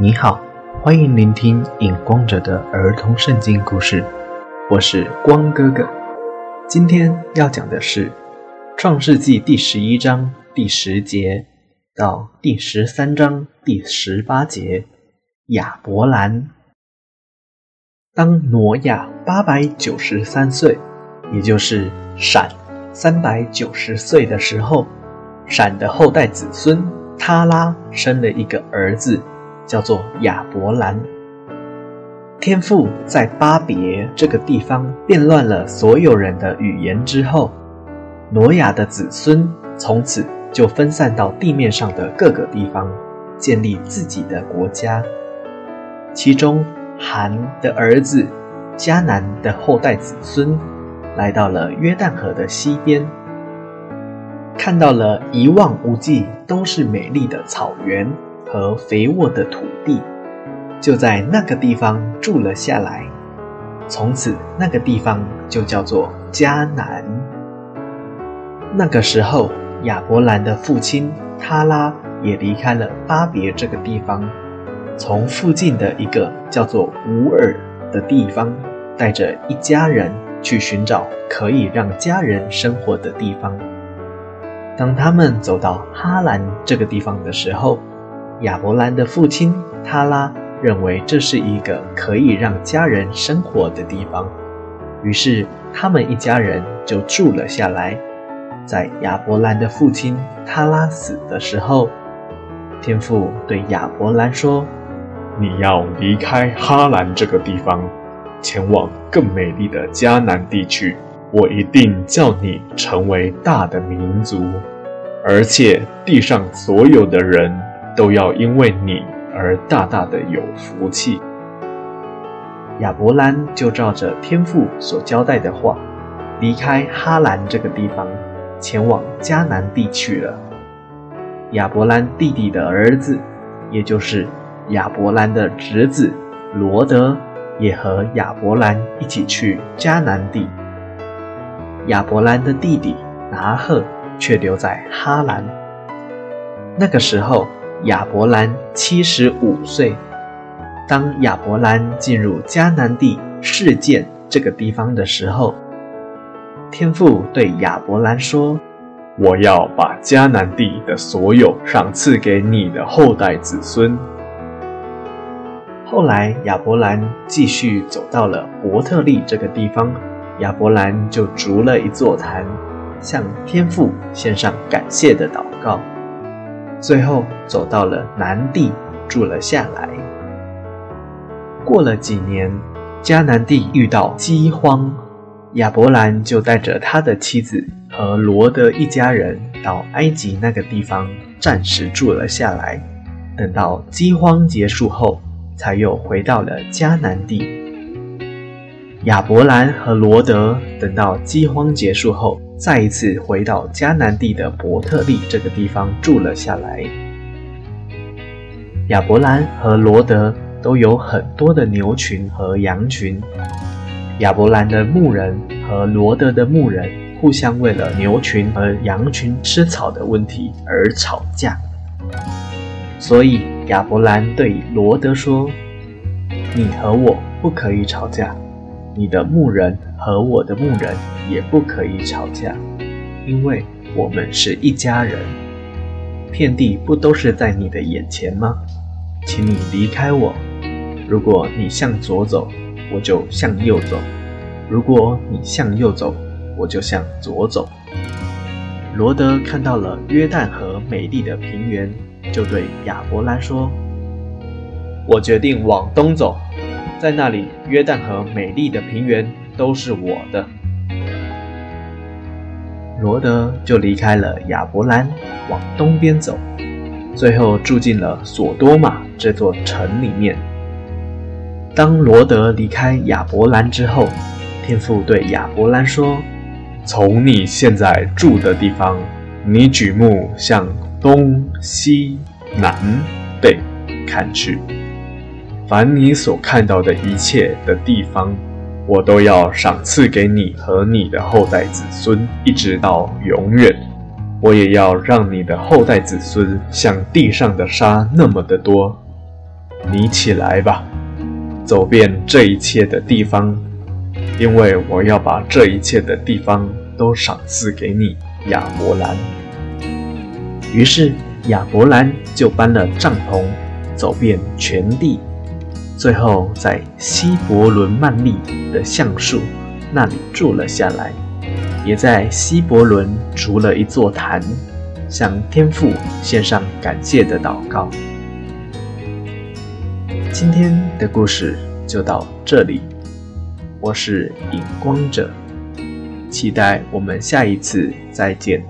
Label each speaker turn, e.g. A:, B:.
A: 你好，欢迎聆听影光者的儿童圣经故事，我是光哥哥。今天要讲的是《创世纪》第十一章第十节到第十三章第十八节。亚伯兰，当挪亚八百九十三岁，也就是闪三百九十岁的时候，闪的后代子孙他拉生了一个儿子。叫做亚伯兰。天父在巴别这个地方变乱了所有人的语言之后，挪亚的子孙从此就分散到地面上的各个地方，建立自己的国家。其中，韩的儿子迦南的后代子孙来到了约旦河的西边，看到了一望无际都是美丽的草原。和肥沃的土地，就在那个地方住了下来。从此，那个地方就叫做迦南。那个时候，亚伯兰的父亲他拉也离开了巴别这个地方，从附近的一个叫做乌尔的地方，带着一家人去寻找可以让家人生活的地方。当他们走到哈兰这个地方的时候，亚伯兰的父亲他拉认为这是一个可以让家人生活的地方，于是他们一家人就住了下来。在亚伯兰的父亲他拉死的时候，天父对亚伯兰说：“
B: 你要离开哈兰这个地方，前往更美丽的迦南地区。我一定叫你成为大的民族，而且地上所有的人。”都要因为你而大大的有福气。
A: 亚伯兰就照着天父所交代的话，离开哈兰这个地方，前往迦南地去了。亚伯兰弟弟的儿子，也就是亚伯兰的侄子罗德，也和亚伯兰一起去迦南地。亚伯兰的弟弟拿赫却留在哈兰。那个时候。亚伯兰七十五岁。当亚伯兰进入迦南地事件这个地方的时候，天父对亚伯兰说：“
B: 我要把迦南地的所有赏赐给你的后代子孙。”
A: 后来亚伯兰继续走到了伯特利这个地方，亚伯兰就筑了一座坛，向天父献上感谢的祷告。最后走到了南地，住了下来。过了几年，迦南地遇到饥荒，亚伯兰就带着他的妻子和罗德一家人到埃及那个地方暂时住了下来。等到饥荒结束后，才又回到了迦南地。亚伯兰和罗德等到饥荒结束后。再一次回到迦南地的伯特利这个地方住了下来。亚伯兰和罗德都有很多的牛群和羊群。亚伯兰的牧人和罗德的牧人互相为了牛群和羊群吃草的问题而吵架。所以亚伯兰对罗德说：“你和我不可以吵架。”你的牧人和我的牧人也不可以吵架，因为我们是一家人。遍地不都是在你的眼前吗？请你离开我。如果你向左走，我就向右走；如果你向右走，我就向左走。罗德看到了约旦河美丽的平原，就对亚伯拉说：“我决定往东走。”在那里，约旦河美丽的平原都是我的。罗德就离开了亚伯兰，往东边走，最后住进了索多玛这座城里面。当罗德离开亚伯兰之后，天父对亚伯兰说：“
B: 从你现在住的地方，你举目向东西南北看去。”凡你所看到的一切的地方，我都要赏赐给你和你的后代子孙，一直到永远。我也要让你的后代子孙像地上的沙那么的多。你起来吧，走遍这一切的地方，因为我要把这一切的地方都赏赐给你，亚伯兰。”
A: 于是亚伯兰就搬了帐篷，走遍全地，最后在希伯伦曼利的橡树那里住了下来，也在希伯伦筑了一座坛，向天父献上感谢的祷告。今天的故事就到这里，我是影光者，期待我们下一次再见。